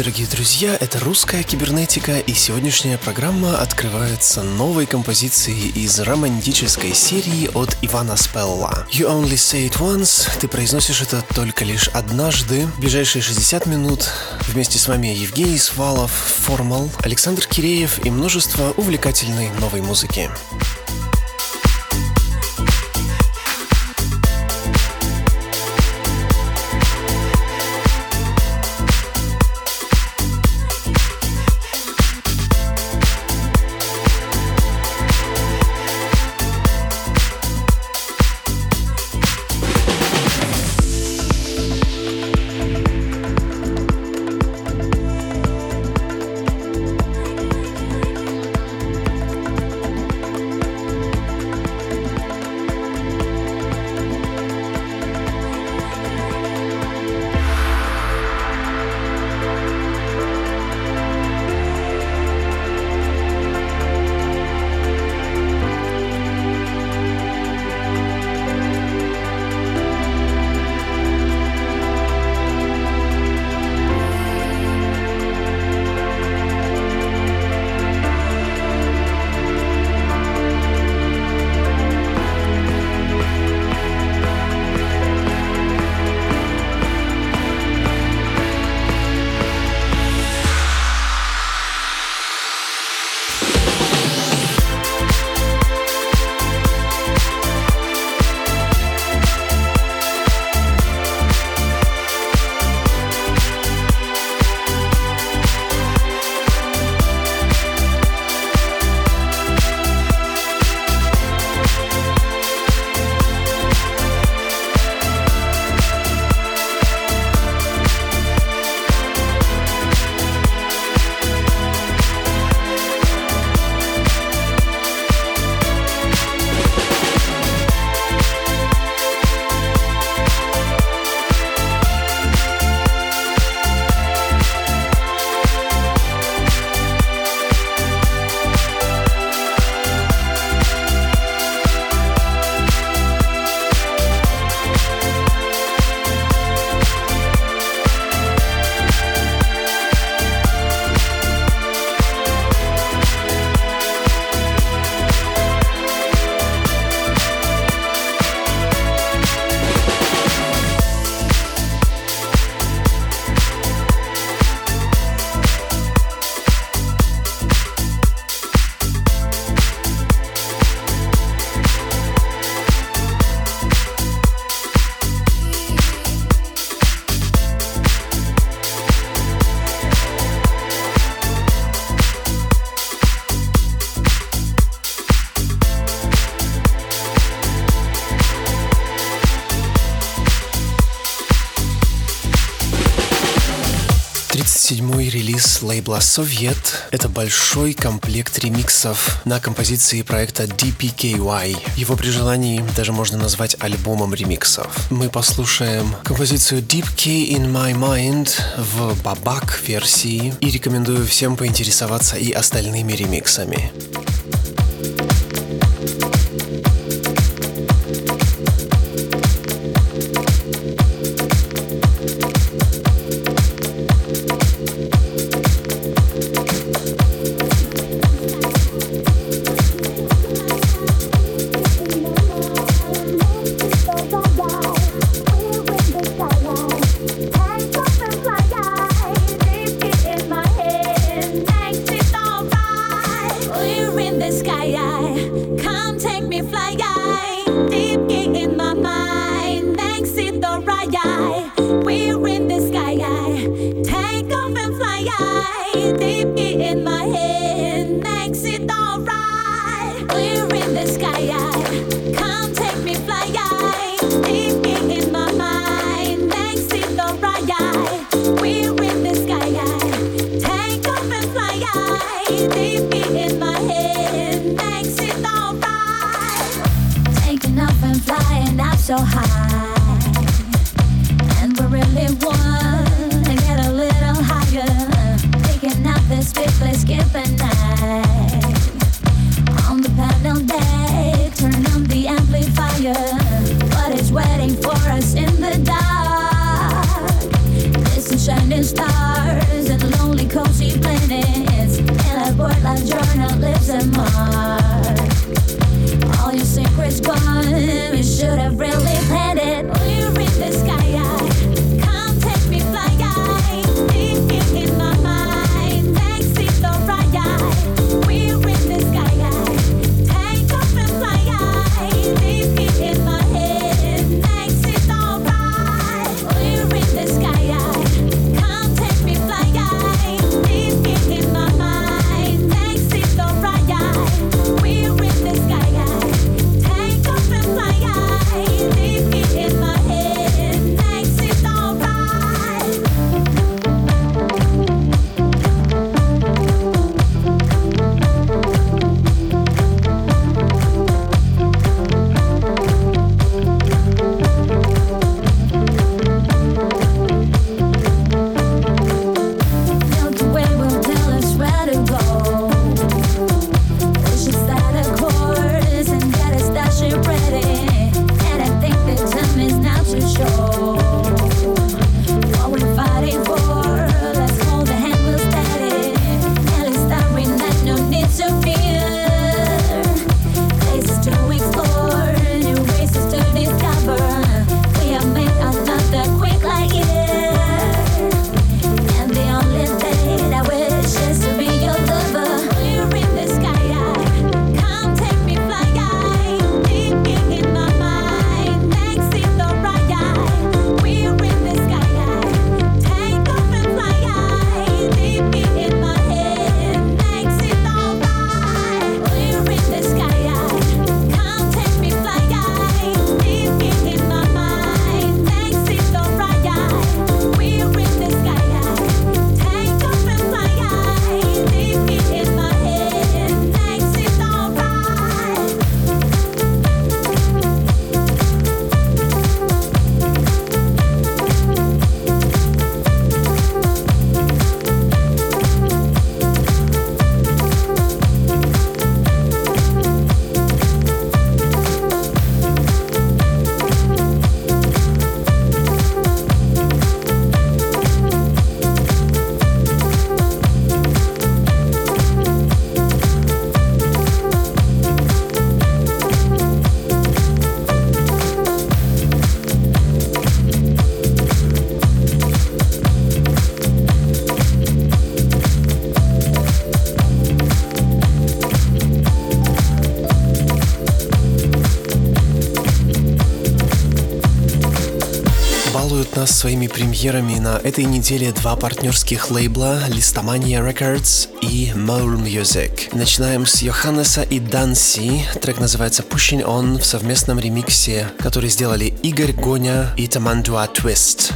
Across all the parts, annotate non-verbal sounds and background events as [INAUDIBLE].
Дорогие друзья, это «Русская кибернетика», и сегодняшняя программа открывается новой композицией из романтической серии от Ивана Спелла. «You only say it once» — ты произносишь это только лишь однажды. В ближайшие 60 минут вместе с вами Евгений Свалов, Формал, Александр Киреев и множество увлекательной новой музыки. Лейбла «Совет». Это большой комплект ремиксов на композиции проекта DPKY. Его при желании даже можно назвать альбомом ремиксов. Мы послушаем композицию Deep K in My Mind в бабак версии и рекомендую всем поинтересоваться и остальными ремиксами. Своими премьерами на этой неделе два партнерских лейбла Listomania Records и Mole Music. Начинаем с Йоханнеса и Данси. Трек называется Pushing On в совместном ремиксе, который сделали Игорь Гоня и Тамандуа Twist.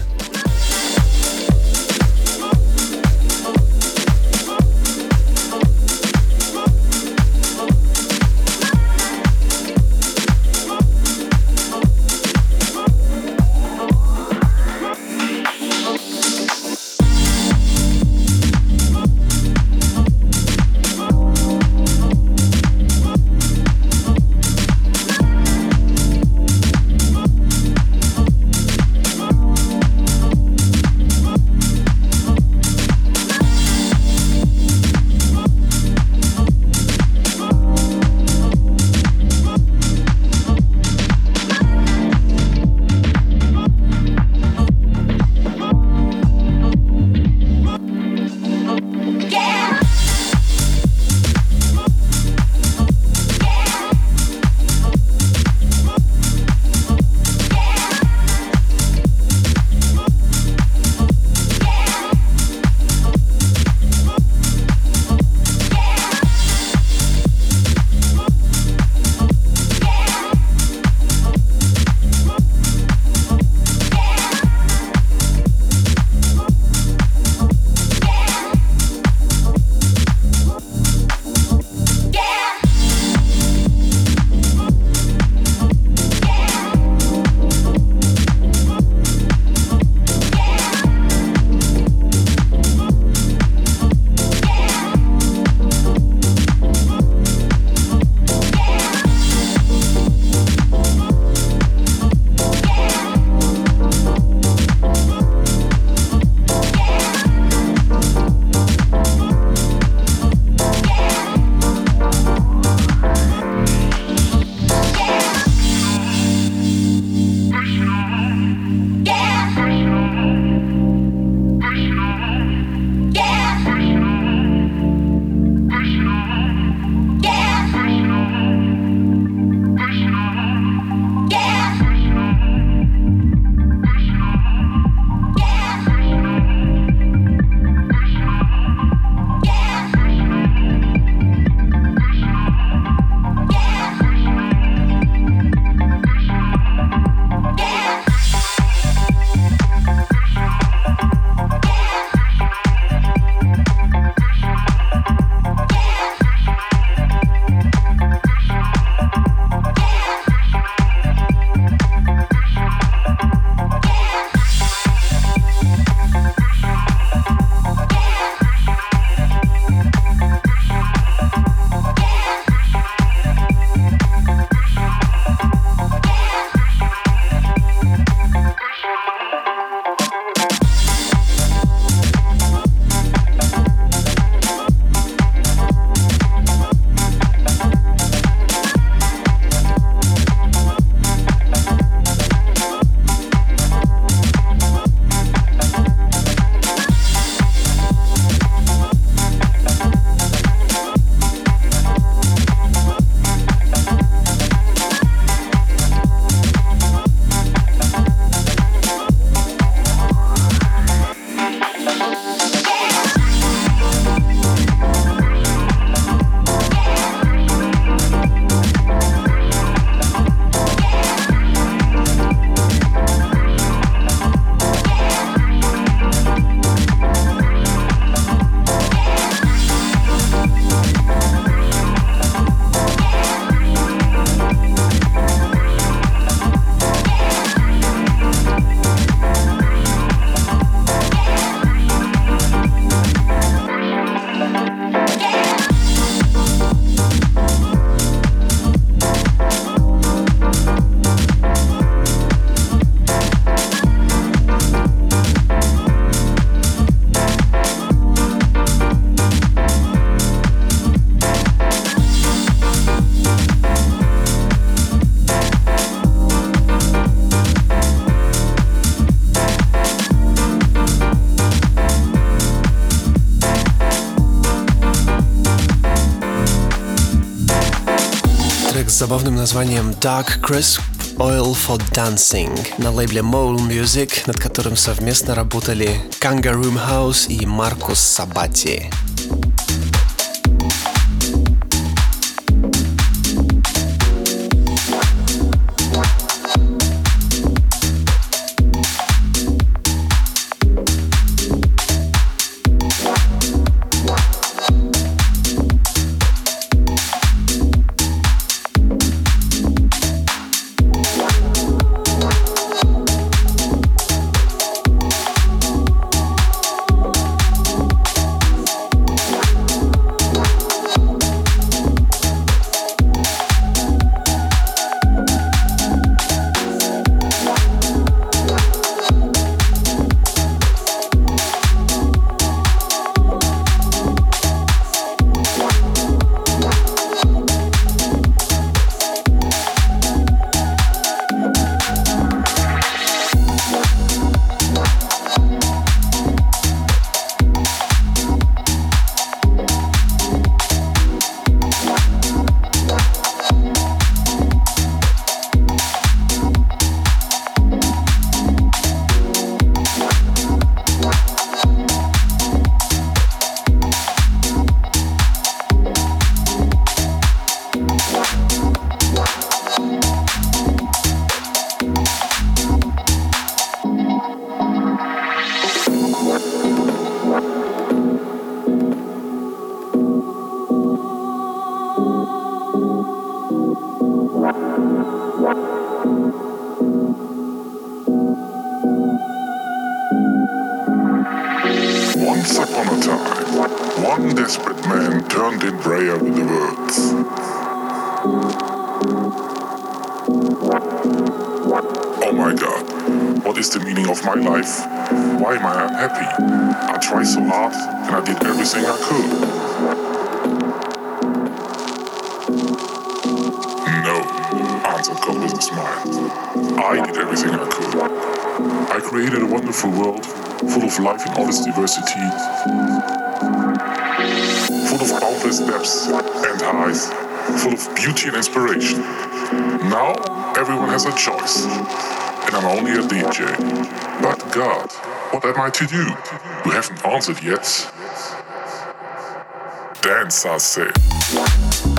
забавным названием Dark Crisp Oil for Dancing на лейбле Mole Music, над которым совместно работали Kangaroo House и Маркус Сабати. did with the words. Oh my god, what is the meaning of my life? Why am I unhappy? I tried so hard and I did everything I could. No, answered God with a smile. I did everything I could. I created a wonderful world full of life and all its diversity full of boundless depths and highs, full of beauty and inspiration. Now everyone has a choice, and I'm only a DJ. But God, what am I to do? You haven't answered yet. Dance, I say.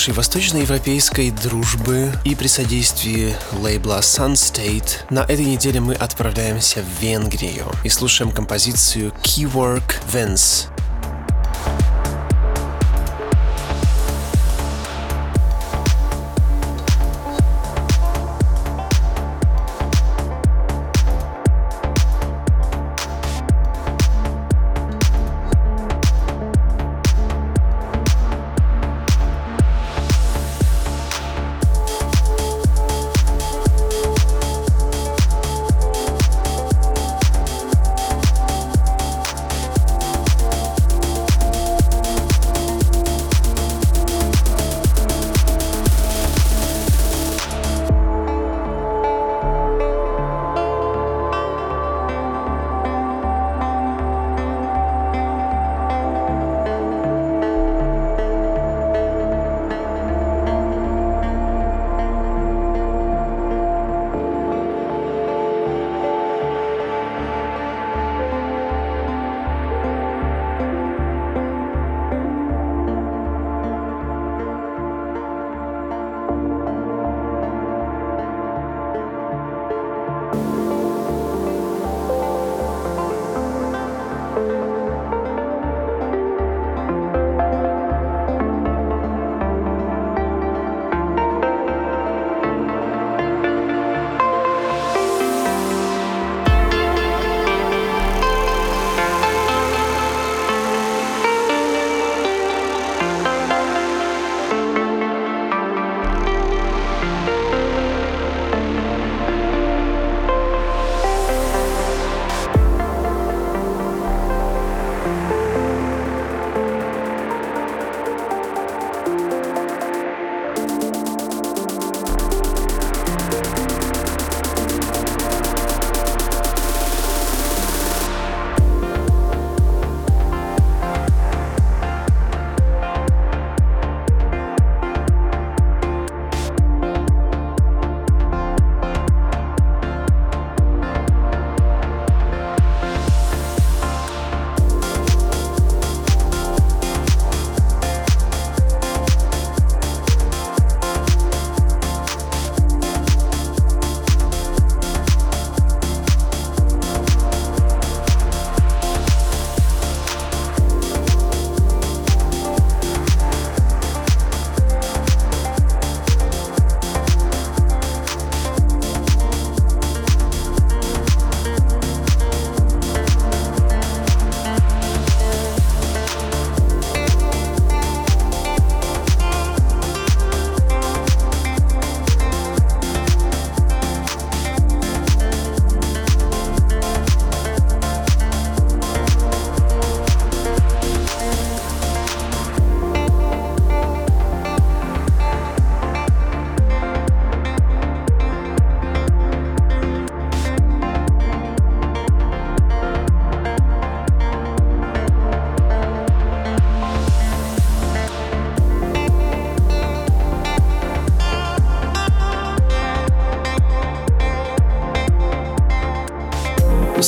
Нашей восточноевропейской дружбы и при содействии лейбла Sun State. На этой неделе мы отправляемся в Венгрию и слушаем композицию Keywork Vents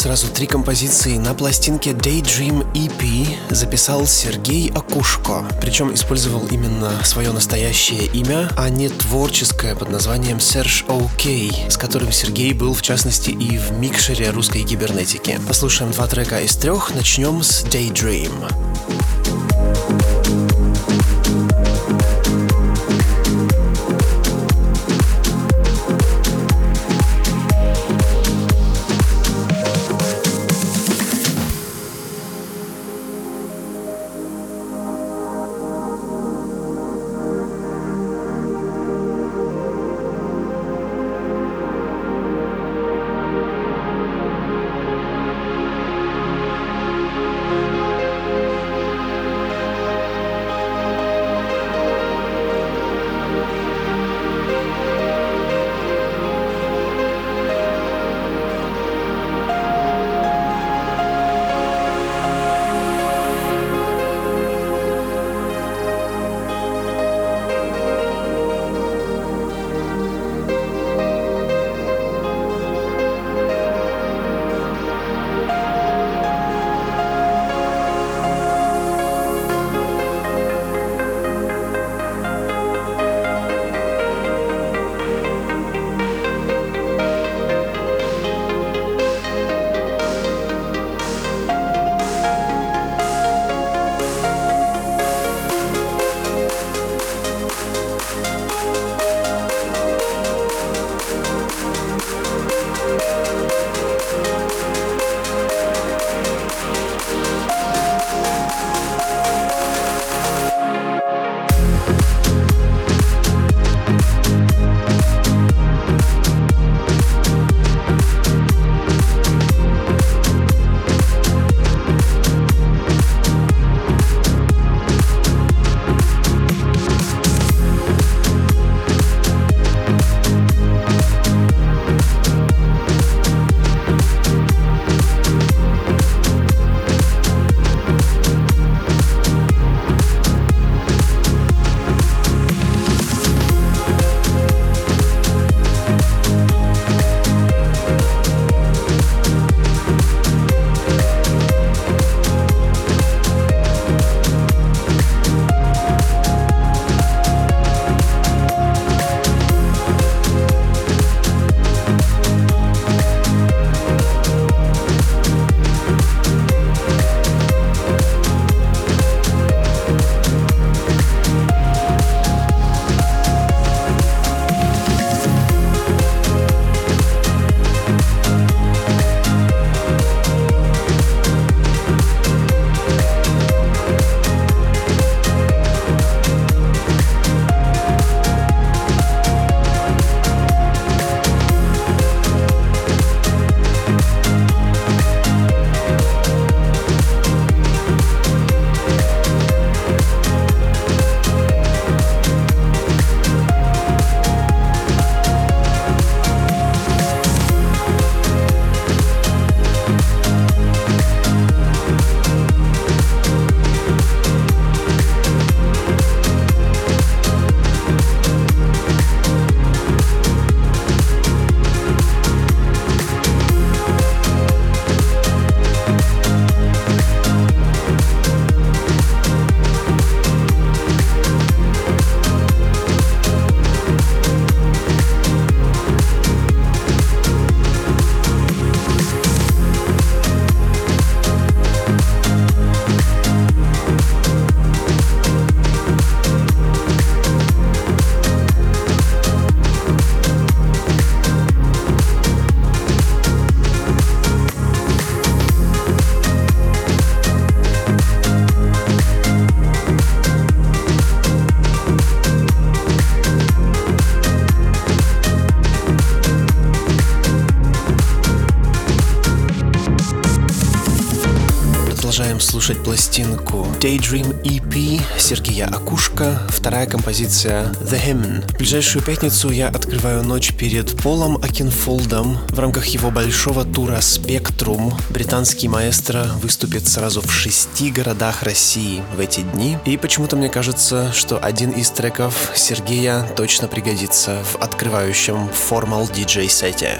Сразу три композиции на пластинке Daydream EP записал Сергей Акушко. Причем использовал именно свое настоящее имя, а не творческое под названием Serge OK, с которым Сергей был в частности и в микшере русской кибернетики. Послушаем два трека из трех. Начнем с Daydream. Слушать пластинку Daydream EP Сергея Акушка, вторая композиция The Hymn. В ближайшую пятницу я открываю ночь перед Полом Акинфолдом. В рамках его большого тура Spectrum британский маэстро выступит сразу в шести городах России в эти дни. И почему-то мне кажется, что один из треков Сергея точно пригодится в открывающем формал диджей сете.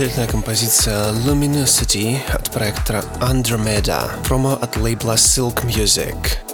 Замечательная композиция Luminosity от проекта Andromeda, промо от лейбла Silk Music.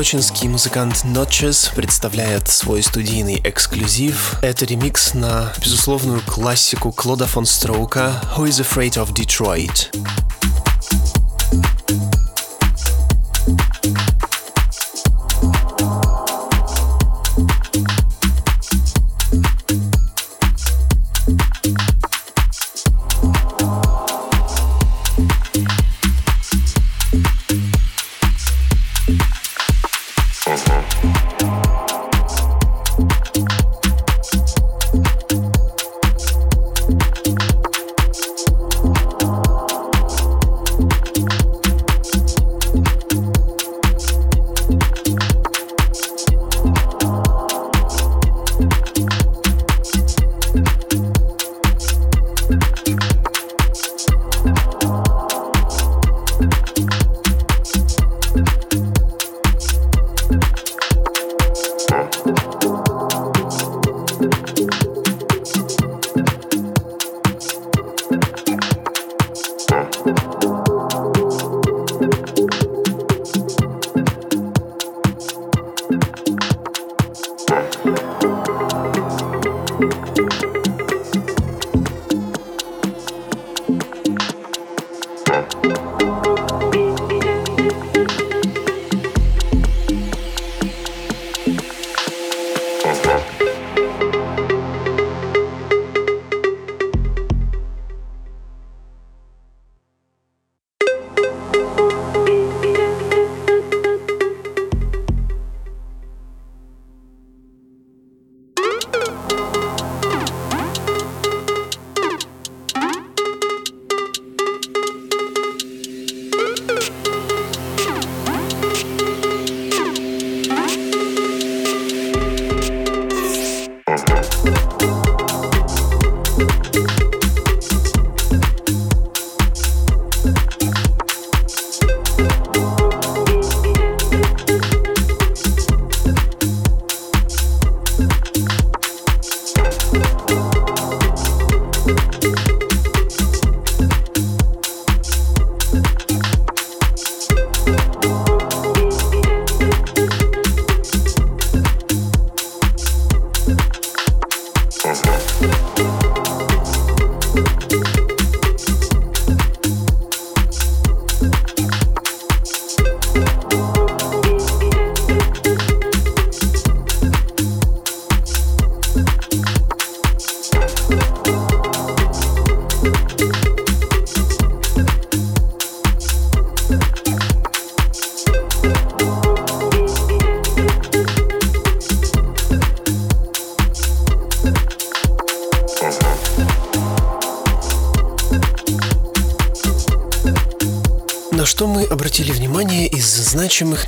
Сочинский музыкант Notches представляет свой студийный эксклюзив. Это ремикс на безусловную классику Клода фон Строука «Who is Afraid of Detroit?».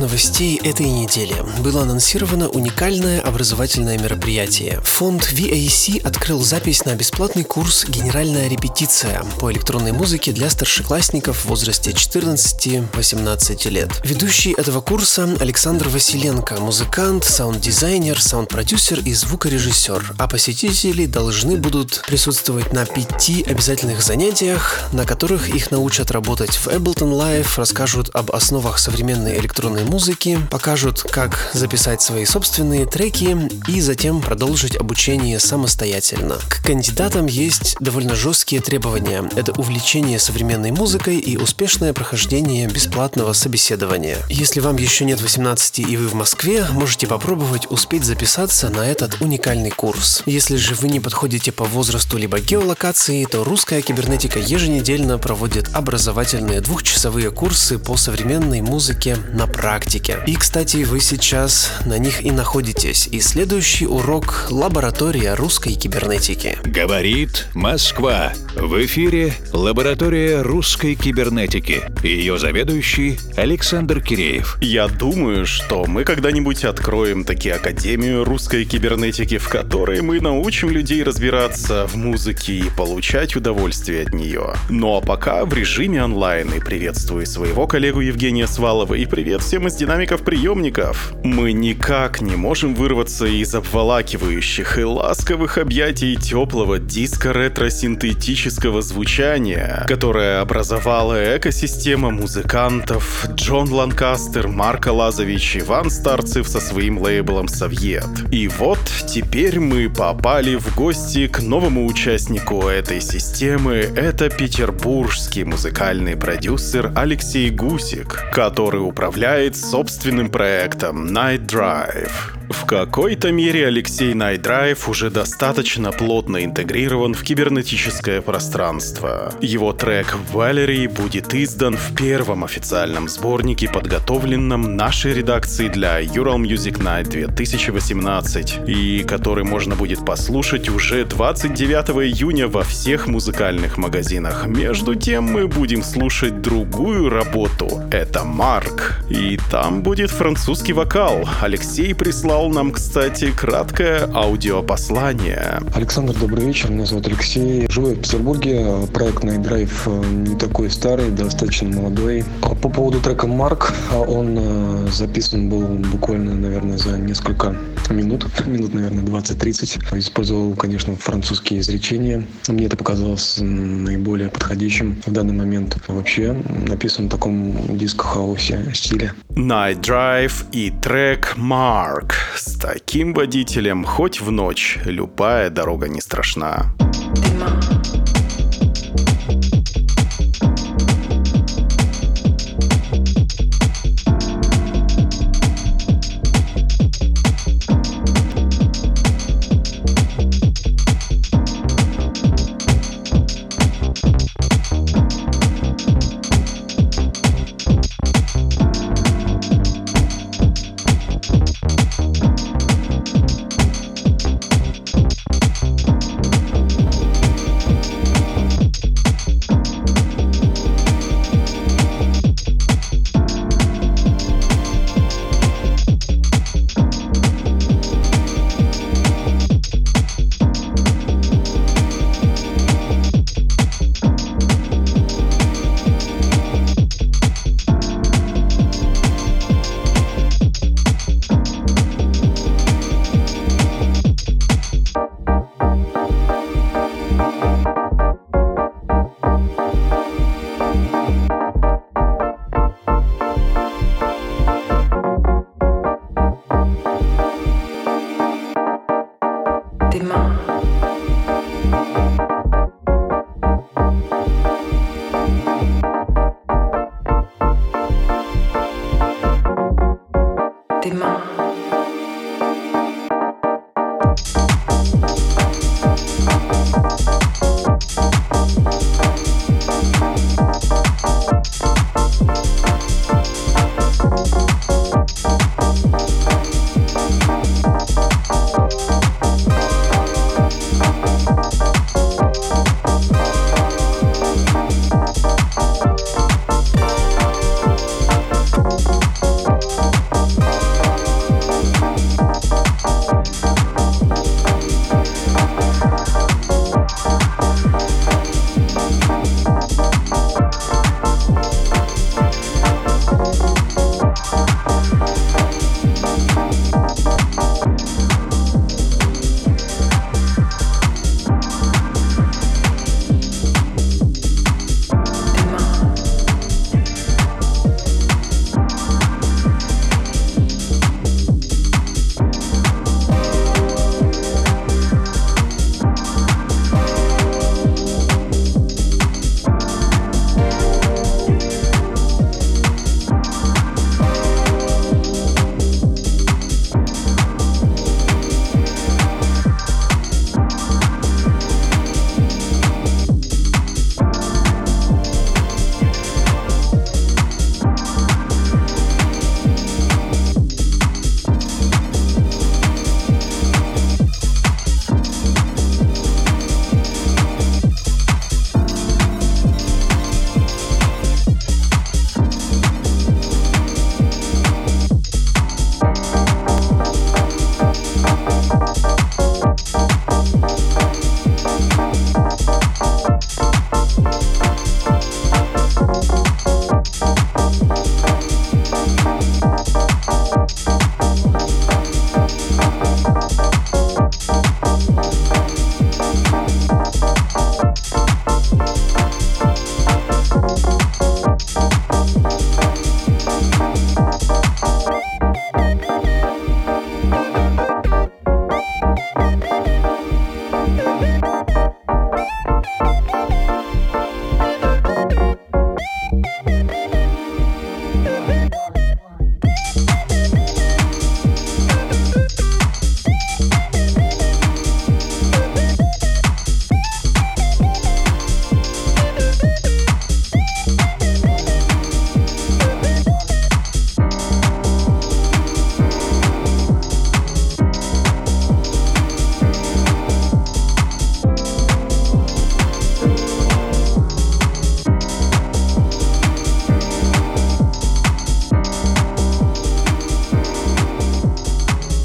Новостей этой недели? Было анонсировано уникальное образовательное мероприятие. Фонд VAC открыл запись на бесплатный курс «Генеральная репетиция» по электронной музыке для старшеклассников в возрасте 14-18 лет. Ведущий этого курса Александр Василенко, музыкант, саунд-дизайнер, саунд-продюсер и звукорежиссер, а посетители должны будут присутствовать на пяти обязательных занятиях, на которых их научат работать в Ableton Live, расскажут об основах современной электронной музыки, покажут, как записать свои собственные треки и затем продолжить обучение самостоятельно. К кандидатам есть довольно жесткие требования. Это увлечение современной музыкой и успешное прохождение бесплатного собеседования. Если вам еще нет 18 и вы в Москве, можете попробовать успеть записаться на этот уникальный курс. Если же вы не подходите по возрасту либо геолокации, то русская кибернетика еженедельно проводит образовательные двухчасовые курсы по современной музыке на практике. И, кстати, вы сейчас на них и находитесь. И следующий урок – лаборатория русской кибернетики. Говорит Москва. В эфире лаборатория русской кибернетики. Ее заведующий Александр Киреев. Я думаю, что мы когда-нибудь откроем таки Академию русской кибернетики, в которой мы научим людей разбираться в музыке и получать удовольствие от нее. Ну а пока в режиме онлайн и приветствую приветствую своего коллегу Евгения Свалова и привет всем из динамиков-приемников. Мы никак не можем вырваться из обволакивающих и ласковых объятий теплого диско-ретро-синтетического звучания, которое образовала экосистема музыкантов Джон Ланкастер, Марко Лазович, Иван Старцев со своим лейблом «Совет». И вот теперь мы попали в гости к новому участнику этой системы. Это петербургский музыкальный продюсер Алексей Гусик, который управляет собственным проектом Night Drive. В какой-то мере Алексей Night Drive уже достаточно плотно интегрирован в кибернетическое пространство. Его трек «Valerie» будет издан в первом официальном сборнике, подготовленном нашей редакцией для Ural Music Night 2018, и который можно будет послушать уже 29 июня во всех музыкальных магазинах. Между тем мы будем слушать другую работу. Это «Марк». И там будет французский вокал. Алексей прислал прислал нам, кстати, краткое аудиопослание. Александр, добрый вечер. Меня зовут Алексей. Живу в Петербурге. Проект Night Drive э, не такой старый, достаточно молодой. По поводу трека «Марк», а он э, записан был буквально, наверное, за несколько минут, минут, наверное, 20-30. Использовал, конечно, французские изречения. Мне это показалось наиболее подходящим в данный момент. Вообще написан в таком диско-хаусе стиле. Night Drive и трек Mark. С таким водителем хоть в ночь любая дорога не страшна.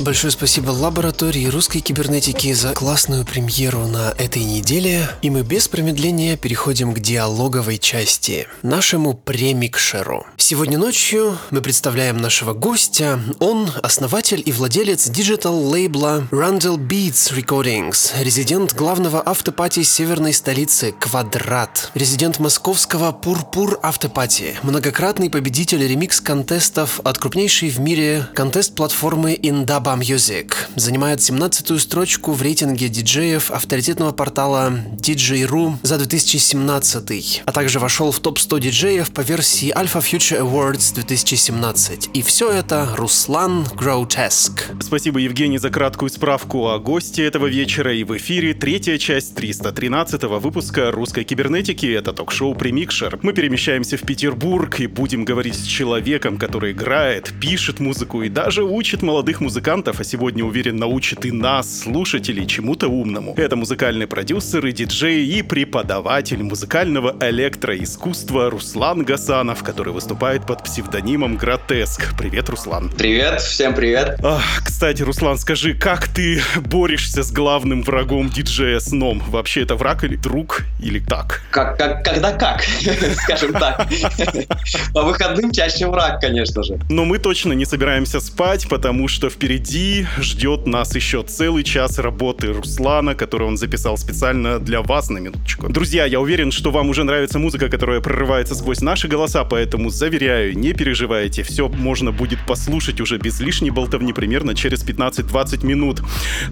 Большое спасибо лаборатории русской кибернетики за классную премьеру на этой неделе. И мы без промедления переходим к диалоговой части, нашему премикшеру. Сегодня ночью мы представляем нашего гостя. Он основатель и владелец digital-лейбла Rundle Beats Recordings, резидент главного afterparty северной столицы Квадрат, резидент московского Пурпур Afterparty, многократный победитель ремикс-contest ов от крупнейшей в мире contest-платформы Indaba Music, занимает 17-ю строчку в рейтинге диджеев авторитетного портала DJ.ru за 2017, а также вошел в топ-100 диджеев по версии Alpha Future Awards 2017. И все это Руслан Гроутеск. Спасибо, Евгений, за краткую справку о госте этого вечера и в эфире третья часть 313 выпуска русской кибернетики. Это ток-шоу «Премикшер». Мы перемещаемся в Петербург и будем говорить с человеком, который играет, пишет музыку и даже учит молодых музыкантов, а сегодня, уверен, научит и нас, слушателей, чему-то умному. Это музыкальный продюсер и диджей и преподаватель музыкального электроискусства Руслан Гасанов, который выступает под псевдонимом Гротеск. Привет, Руслан. Привет, всем привет. Ах, кстати, Руслан, скажи, как ты борешься с главным врагом диджея сном? Вообще это враг или друг, или так? Как, как, когда как, [LAUGHS] скажем так. По выходным чаще враг, конечно же. Но мы точно не собираемся спать, потому что впереди ждет нас еще целый час работы Руслана, который он записал специально для вас на минуточку. Друзья, я уверен, что вам уже нравится музыка, которая прорывается сквозь наши голоса, поэтому заверяю, не переживайте, все можно будет послушать уже без лишней болтовни примерно через 15-20 минут.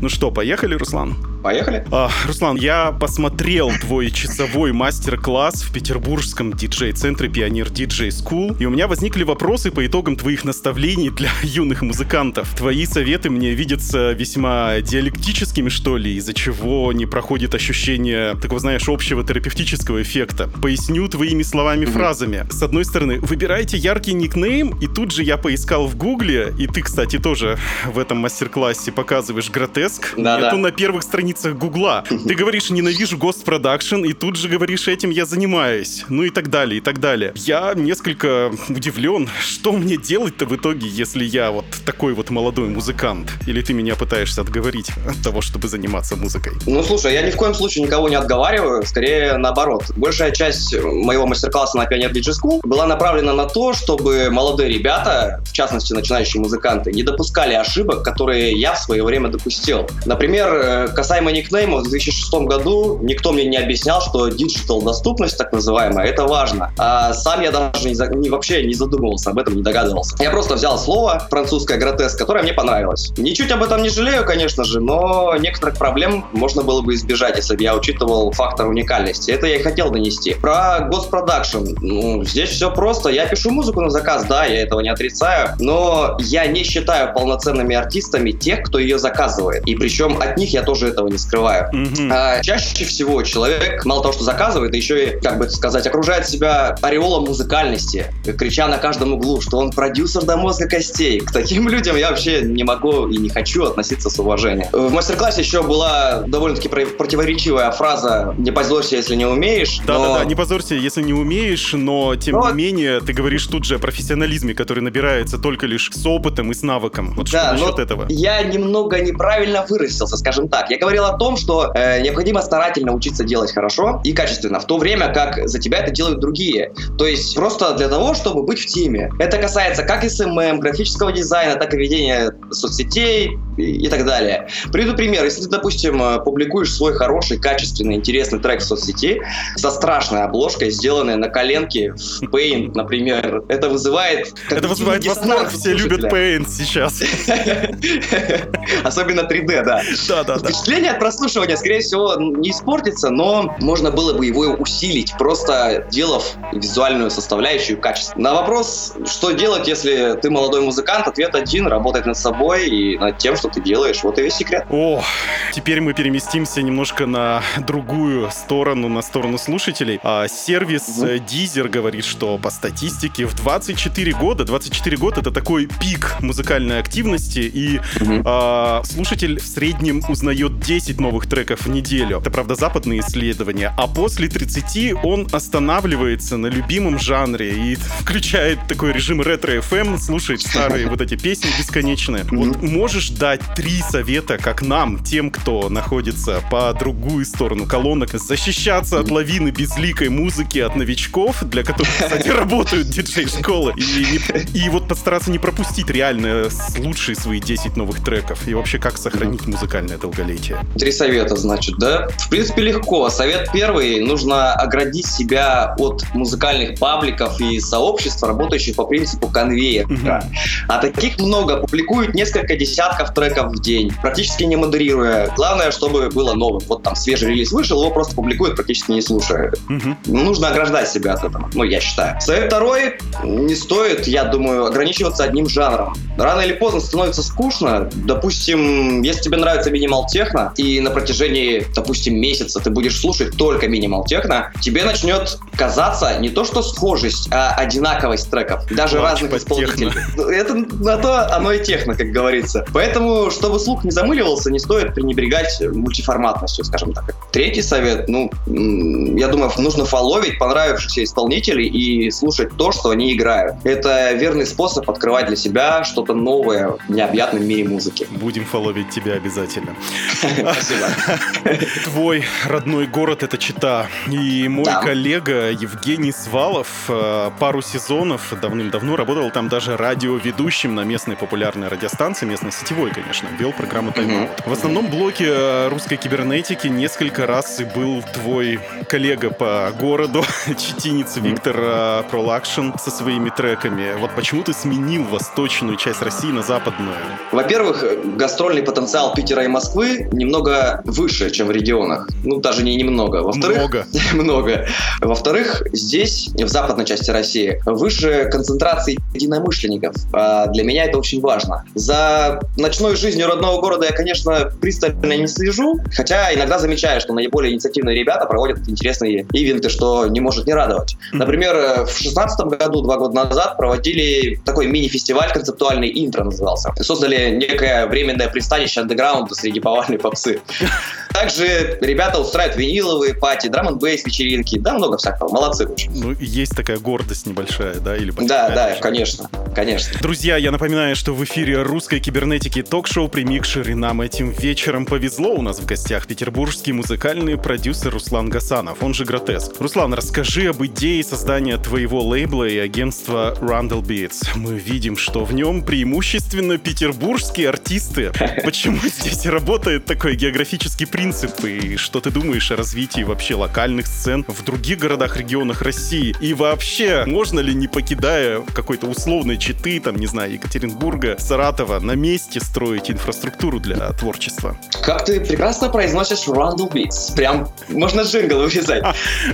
Ну что, поехали, Руслан? Поехали. А, Руслан, я посмотрел твой часовой мастер-класс в петербургском диджей-центре Пионер Диджей School, и у меня возникли вопросы по итогам твоих наставлений для юных музыкантов. Твои советы мне видятся весьма диалектическими, что ли, из-за чего не проходит ощущение такого, знаешь, общего терапевтического эффекта. Поясню твоими словами, фразами. С одной стороны, выбирайте яркий никнейм, и тут же я поискал в гугле, и ты, кстати, тоже в этом мастер-классе показываешь гротеск. Да-да. Нету на первых страницах гугла. [LAUGHS] Ты говоришь, ненавижу Production, и тут же говоришь, этим я занимаюсь. Ну и так далее, и так далее. Я несколько удивлен, что мне делать-то в итоге, если я вот такой вот молодой музыкант. Музыкант? Или ты меня пытаешься отговорить от того, чтобы заниматься музыкой? Ну, слушай, я ни в коем случае никого не отговариваю, скорее наоборот. Большая часть моего мастер-класса на Pioneer DJ School была направлена на то, чтобы молодые ребята, в частности начинающие музыканты, не допускали ошибок, которые я в свое время допустил. Например, э, касаемо никнейма, в 2006 году никто мне не объяснял, что digital доступность, так называемая, это важно. А сам я даже не, не, вообще не задумывался об этом, не догадывался. Я просто взял слово французское гротеск, которое мне понравилось. Ничуть об этом не жалею, конечно же, но некоторых проблем можно было бы избежать, если бы я учитывал фактор уникальности. Это я и хотел донести. Про госпродакшн. Ну, здесь все просто. Я пишу музыку на заказ, да, я этого не отрицаю, но я не считаю полноценными артистами тех, кто ее заказывает. И причем от них я тоже этого не скрываю. Mm-hmm. А, чаще всего человек, мало того, что заказывает, еще и, как бы сказать, окружает себя ореолом музыкальности, крича на каждом углу, что он продюсер до мозга костей. К таким людям я вообще не могу и не хочу относиться с уважением. В мастер-классе еще была довольно-таки противоречивая фраза «не позорься, если не умеешь». Да-да-да, но... не позорься, если не умеешь, но тем но... не менее ты говоришь тут же о профессионализме, который набирается только лишь с опытом и с навыком. Вот да, что насчет этого? Я немного неправильно выразился, скажем так. Я говорил о том, что э, необходимо старательно учиться делать хорошо и качественно, в то время как за тебя это делают другие. То есть просто для того, чтобы быть в теме. Это касается как SMM, графического дизайна, так и ведения соцсетей и, и так далее. Приведу пример. Если ты, допустим, э, публикуешь свой хороший, качественный, интересный трек в соцсети со страшной обложкой, сделанной на коленке в Paint, например, это вызывает... Это вызывает восторг, все любят Paint сейчас. [LAUGHS] Особенно 3D, да. Да, да, да. Впечатление от прослушивания, скорее всего, не испортится, но можно было бы его усилить, просто делав визуальную составляющую качество. На вопрос, что делать, если ты молодой музыкант, ответ один, работать над собой и над тем, что ты делаешь. Вот и весь секрет. О, теперь мы переместимся немножко на другую сторону, на сторону слушателей. А, сервис угу. Deezer говорит, что по статистике в 24 года, 24 года это такой пик музыкальной активности, и угу. а, слушатель в среднем узнает 10 новых треков в неделю. Это, правда, западные исследования. А после 30 он останавливается на любимом жанре и включает такой режим ретро-FM, слушает старые [LAUGHS] вот эти песни бесконечные. Вот можешь дать три совета, как нам, тем, кто находится по другую сторону колонок, защищаться от лавины безликой музыки от новичков, для которых, кстати, [LAUGHS] работают диджей-школы, и, и вот постараться не пропустить реально лучшие свои 10 новых треков, и вообще как сохранить музыкальное долголетие. Три совета, значит, да? В принципе, легко. Совет первый. Нужно оградить себя от музыкальных пабликов и сообществ, работающих по принципу конвейера. Угу. А таких много. Публикуют несколько десятков треков в день, практически не модерируя. Главное, чтобы было новым. Вот там свежий релиз вышел, его просто публикуют, практически не слушая. Угу. Нужно ограждать себя от этого. Ну, я считаю. Совет второй. Не стоит, я думаю, ограничиваться одним жанром. Рано или поздно становится скучно. Допустим, если тебе нравится минимал техно, и на протяжении, допустим, месяца ты будешь слушать только минимал техно, тебе начнет казаться не то что схожесть, а одинаковость треков. Даже Плач разных исполнителей. Техно. Это на то оно и техно, как говорится. Поэтому, чтобы слух не замыливался, не стоит пренебрегать мультиформатностью, скажем так. Третий совет, ну, я думаю, нужно фоловить понравившихся исполнителей и слушать то, что они играют. Это верный способ открывать для себя что-то новое в необъятном мире музыки. Будем фоловить тебя обязательно. [LAUGHS] Спасибо. Твой родной город — это Чита. И мой коллега Евгений Свалов э, пару сезонов давным-давно работал там даже радиоведущим на местной популярной радиостанции, местной сетевой, конечно, вел программу Тайм В основном блоке э, русской кибернетики несколько раз и был твой коллега по городу, [LAUGHS] читинец Виктор Пролакшн со своими треками. Вот почему ты сменил восточную часть России на западную? Во-первых, гастрольный потенциал Питера и Москвы немного выше, чем в регионах. Ну, даже не немного. Во-вторых, много. [LAUGHS] много. Во-вторых, здесь, в западной части России, выше концентрации единомышленников. А для меня это очень важно. За ночной жизнью родного города я, конечно, пристально не слежу, хотя иногда замечаю, что наиболее инициативные ребята проводят интересные ивенты, что не может не радовать. Например, в шестнадцатом году, два года назад, проводили такой мини-фестиваль концептуальный «Интро» назывался. Создали некое временное пристанище андеграунда среди повальной попсы. Также ребята устраивают виниловые пати, драм н вечеринки, да, много всякого. Молодцы очень. Ну, есть такая гордость небольшая, да, или Да, да, конечно, конечно. Друзья, я напоминаю, что в эфире русской кибернетики ток-шоу «Примикшер», и нам этим вечером повезло. У нас в гостях петербургский музыкальный продюсер Руслан Гасанов, он же Гротеск. Руслан, расскажи об идее создания твоего лейбла и агентства Rundle Beats. Мы видим, что в нем преимущественно петербургские артисты. Почему [LAUGHS] здесь работает такой географический принцип? И что ты думаешь о развитии вообще локальных сцен в других городах, регионах России? И вообще, можно ли, не покидая какой-то условной читы, там, не знаю, Екатеринбурга, Саратова, на месте строить инфраструктуру для творчества? Как ты прекрасно произносишь Rundle Beats. Прям можно джингл увязать.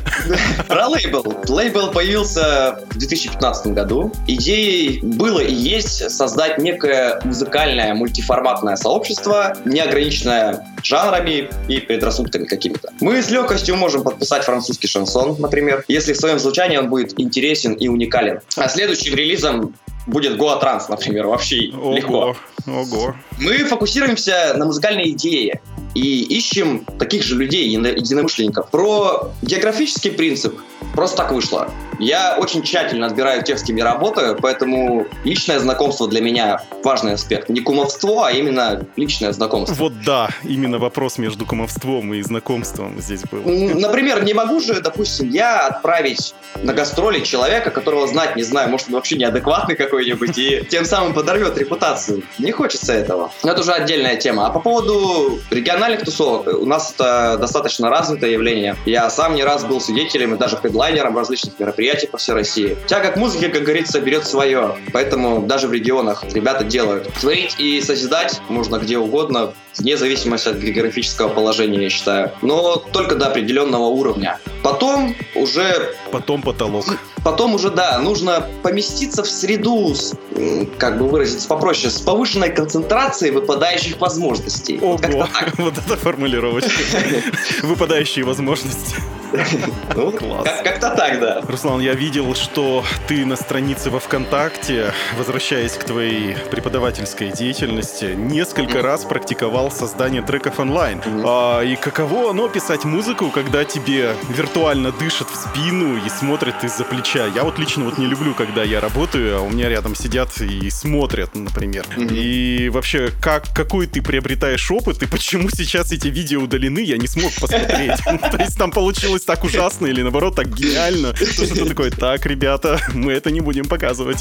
[LAUGHS] Про лейбл. Лейбл появился в 2015 году. Идеей было и есть создать некое музыкальное мультиформатное сообщество, не ограниченное жанрами и предрассудками какими-то. Мы с легкостью можем подписать французский шансон, например, если в своем звучании он будет интересен и уникален. А следующим релизом будет Goa Trans, например, вообще Ого, легко. ого. Мы фокусируемся на музыкальной идее и ищем таких же людей, едино- единомышленников. Про географический принцип просто так вышло. Я очень тщательно отбираю тех, с кем я работаю, поэтому личное знакомство для меня важный аспект. Не кумовство, а именно личное знакомство. Вот да, именно вопрос между кумовством и знакомством здесь был. Например, не могу же, допустим, я отправить на гастроли человека, которого знать не знаю, может, он вообще неадекватный какой-нибудь, и тем самым подорвет репутацию. Не хочется этого. Но это уже отдельная тема. А по поводу региональных тусовок, у нас это достаточно развитое явление. Я сам не раз был свидетелем и даже хедлайнером различных мероприятий по всей России. Тяга к музыке, как говорится, берет свое. Поэтому даже в регионах ребята делают. Творить и созидать можно где угодно, вне зависимости от географического положения, я считаю. Но только до определенного уровня. Потом уже Потом потолок. Потом уже, да, нужно поместиться в среду, с, как бы выразиться попроще, с повышенной концентрацией выпадающих возможностей. Вот Ого, так. [LAUGHS] вот это формулировочка. [LAUGHS] Выпадающие возможности. [LAUGHS] Ну, Класс. как- Как-то так, да. Руслан, я видел, что ты на странице во ВКонтакте, возвращаясь к твоей преподавательской деятельности, несколько раз практиковал создание треков онлайн. А, и каково оно писать музыку, когда тебе виртуально дышат в спину и смотрят из-за плеча? Я вот лично вот не люблю, когда я работаю, а у меня рядом сидят и смотрят, например. И вообще, как, какой ты приобретаешь опыт и почему [LAUGHS] сейчас эти видео удалены, я не смог посмотреть. [LAUGHS] То есть там получилось так ужасно или наоборот так гениально, что ты такой, так, ребята, мы это не будем показывать.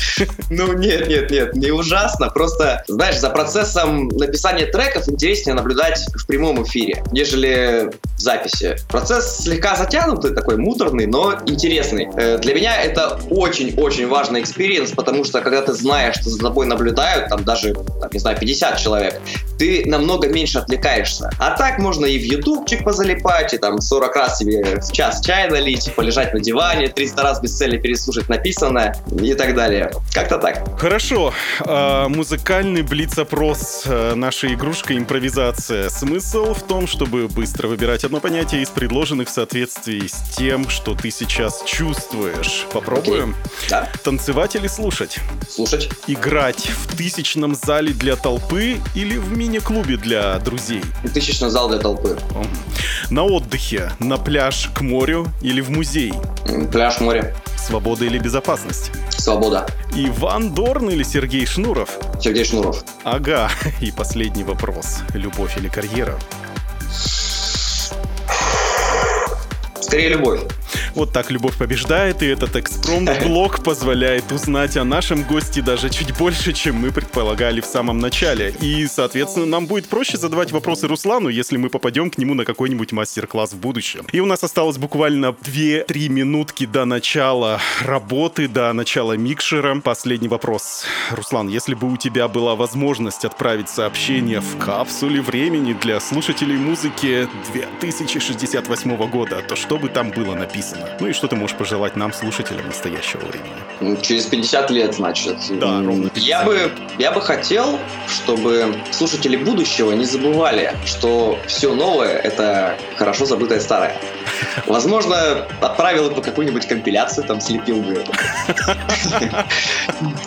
Ну, нет, нет, нет, не ужасно. Просто, знаешь, за процессом написания треков интереснее наблюдать в прямом эфире, нежели в записи. Процесс слегка затянутый, такой муторный, но интересный. Э, Для меня это очень-очень важный experience, потому что когда ты знаешь, что за тобой наблюдают, там даже, там, не знаю, 50 человек, ты намного меньше отвлекаешься. А так можно и в ютубчик позалипать, и там 40 раз себе час чай налить, полежать на диване, 300 раз без цели переслушать написанное и так далее. Как-то так. Хорошо, а, музыкальный блиц-опрос, а, наша игрушка импровизация. Смысл в том, чтобы быстро выбирать одно понятие из предложенных в соответствии с тем, что ты сейчас чувствуешь. Попробуем? Да, Танцевать или слушать? слушать. Играть в тысячном зале для толпы или в мини-клубе для друзей? Тысячный зал для толпы. На отдыхе, на пляж к морю или в музей? Пляж, море. Свобода или безопасность? Свобода. Иван Дорн или Сергей Шнуров? Сергей Шнуров. Ага, [LAUGHS] и последний вопрос. Любовь или карьера? Скорее любовь. Вот так любовь побеждает, и этот экспромт-блок позволяет узнать о нашем госте даже чуть больше, чем мы предполагали в самом начале. И, соответственно, нам будет проще задавать вопросы Руслану, если мы попадем к нему на какой-нибудь мастер-класс в будущем. И у нас осталось буквально 2-3 минутки до начала работы, до начала микшера. Последний вопрос. Руслан, если бы у тебя была возможность отправить сообщение в капсуле времени для слушателей музыки 2068 года, то что бы там было написано? Ну и что ты можешь пожелать нам, слушателям настоящего времени? М, Через 50 лет, значит. Да, ровно 50 Я бы, я бы хотел, чтобы слушатели будущего не забывали, что все новое — это хорошо забытое старое. [LAUGHS] Возможно, отправил бы какую-нибудь компиляцию, там слепил бы.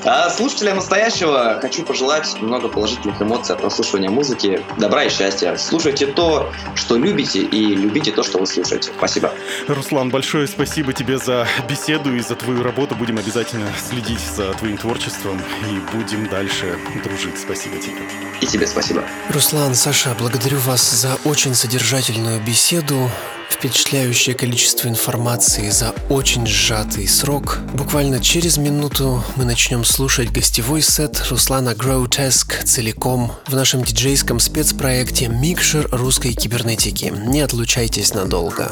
А слушателям настоящего хочу пожелать много положительных эмоций от прослушивания музыки, добра и счастья. Слушайте то, что любите, и любите то, что вы слушаете. Спасибо. Руслан, большое спасибо тебе за беседу и за твою работу. Будем обязательно следить за твоим творчеством и будем дальше дружить. Спасибо тебе. И тебе спасибо. Руслан, Саша, благодарю вас за очень содержательную беседу впечатляющее количество информации за очень сжатый срок. Буквально через минуту мы начнем слушать гостевой сет Руслана Grotesque целиком в нашем диджейском спецпроекте «Микшер русской кибернетики». Не отлучайтесь надолго.